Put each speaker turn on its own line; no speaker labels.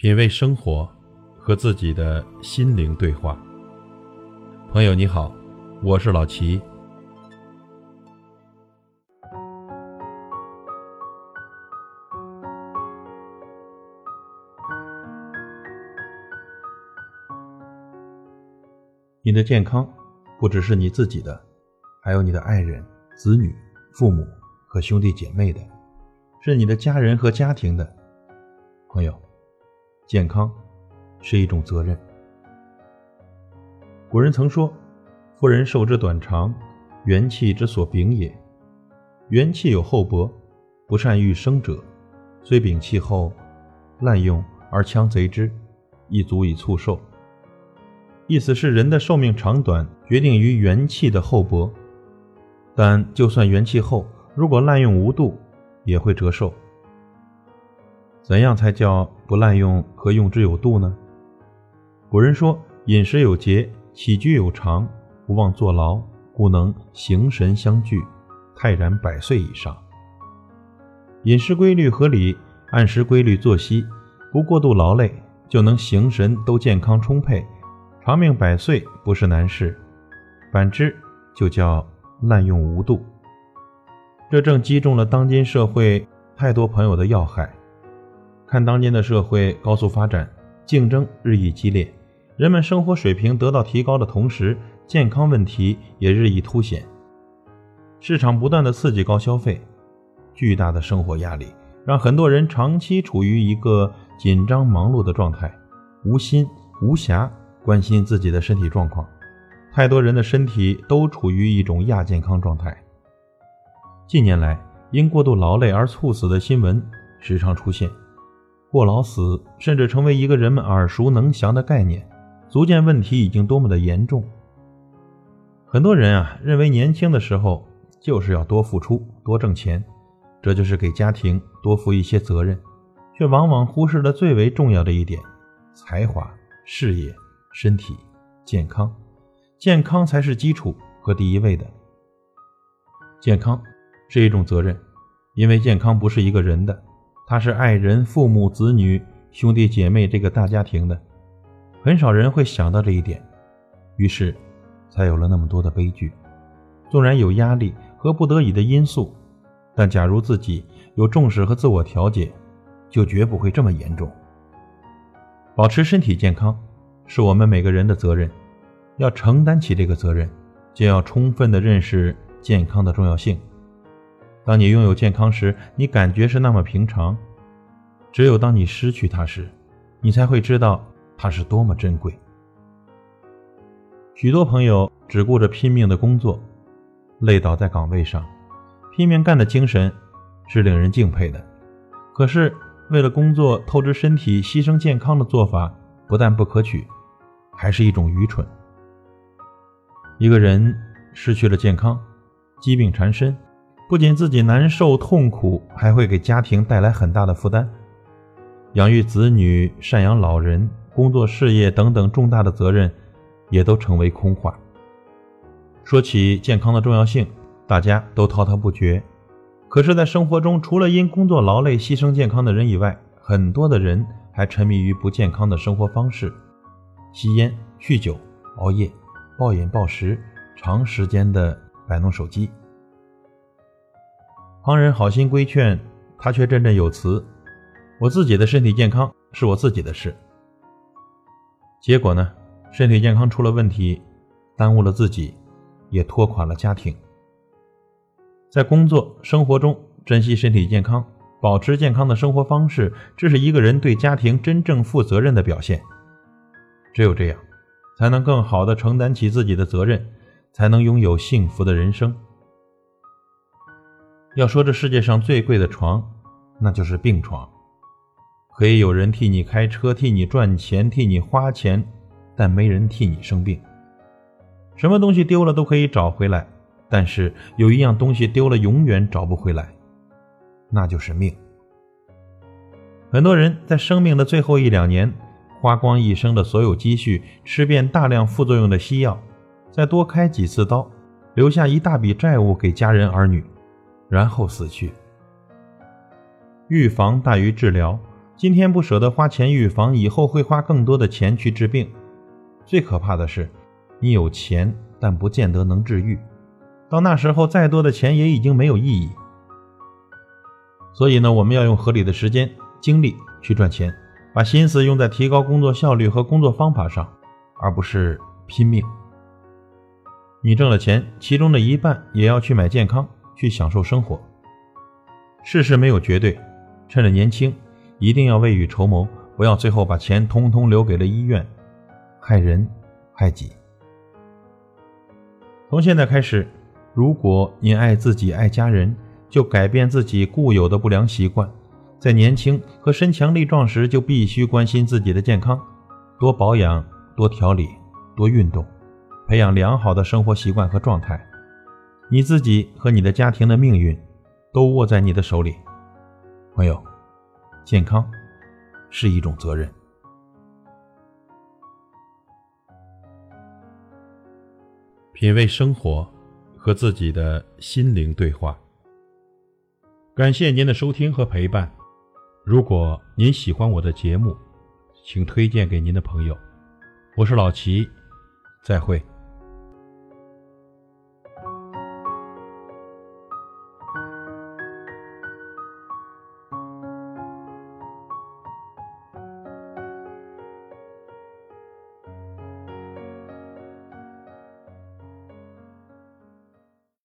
品味生活，和自己的心灵对话。朋友你好，我是老齐。你的健康不只是你自己的，还有你的爱人、子女、父母和兄弟姐妹的，是你的家人和家庭的。朋友，健康是一种责任。古人曾说：“妇人寿之短长，元气之所秉也。元气有厚薄，不善育生者，虽禀气厚，滥用而强贼之，亦足以促寿。”意思是人的寿命长短决定于元气的厚薄，但就算元气厚，如果滥用无度，也会折寿。怎样才叫不滥用和用之有度呢？古人说：“饮食有节，起居有常，不忘坐牢，故能形神相聚，泰然百岁以上。”饮食规律合理，按时规律作息，不过度劳累，就能形神都健康充沛。长命百岁不是难事，反之就叫滥用无度。这正击中了当今社会太多朋友的要害。看当今的社会高速发展，竞争日益激烈，人们生活水平得到提高的同时，健康问题也日益凸显。市场不断的刺激高消费，巨大的生活压力让很多人长期处于一个紧张忙碌的状态，无心无暇。关心自己的身体状况，太多人的身体都处于一种亚健康状态。近年来，因过度劳累而猝死的新闻时常出现，过劳死甚至成为一个人们耳熟能详的概念，足见问题已经多么的严重。很多人啊，认为年轻的时候就是要多付出、多挣钱，这就是给家庭多负一些责任，却往往忽视了最为重要的一点：才华、事业。身体健康，健康才是基础和第一位的。健康是一种责任，因为健康不是一个人的，他是爱人、父母、子女、兄弟姐妹这个大家庭的。很少人会想到这一点，于是才有了那么多的悲剧。纵然有压力和不得已的因素，但假如自己有重视和自我调节，就绝不会这么严重。保持身体健康。是我们每个人的责任，要承担起这个责任，就要充分的认识健康的重要性。当你拥有健康时，你感觉是那么平常；只有当你失去它时，你才会知道它是多么珍贵。许多朋友只顾着拼命的工作，累倒在岗位上，拼命干的精神是令人敬佩的。可是，为了工作透支身体、牺牲健康的做法，不但不可取。还是一种愚蠢。一个人失去了健康，疾病缠身，不仅自己难受痛苦，还会给家庭带来很大的负担。养育子女、赡养老人、工作事业等等重大的责任，也都成为空话。说起健康的重要性，大家都滔滔不绝。可是，在生活中，除了因工作劳累牺牲健康的人以外，很多的人还沉迷于不健康的生活方式。吸烟、酗酒、熬夜、暴饮暴食，长时间的摆弄手机。旁人好心规劝，他却振振有词：“我自己的身体健康是我自己的事。”结果呢，身体健康出了问题，耽误了自己，也拖垮了家庭。在工作生活中，珍惜身体健康，保持健康的生活方式，这是一个人对家庭真正负责任的表现。只有这样，才能更好的承担起自己的责任，才能拥有幸福的人生。要说这世界上最贵的床，那就是病床。可以有人替你开车，替你赚钱，替你花钱，但没人替你生病。什么东西丢了都可以找回来，但是有一样东西丢了永远找不回来，那就是命。很多人在生命的最后一两年。花光一生的所有积蓄，吃遍大量副作用的西药，再多开几次刀，留下一大笔债务给家人儿女，然后死去。预防大于治疗，今天不舍得花钱预防，以后会花更多的钱去治病。最可怕的是，你有钱，但不见得能治愈。到那时候，再多的钱也已经没有意义。所以呢，我们要用合理的时间、精力去赚钱，把心思用在提高工作效率和工作方法上，而不是拼命。你挣了钱，其中的一半也要去买健康，去享受生活。世事没有绝对，趁着年轻，一定要未雨绸缪，不要最后把钱通通留给了医院，害人害己。从现在开始，如果您爱自己、爱家人，就改变自己固有的不良习惯，在年轻和身强力壮时，就必须关心自己的健康，多保养、多调理、多运动。培养良好的生活习惯和状态，你自己和你的家庭的命运都握在你的手里。朋友，健康是一种责任。品味生活，和自己的心灵对话。感谢您的收听和陪伴。如果您喜欢我的节目，请推荐给您的朋友。我是老齐，再会。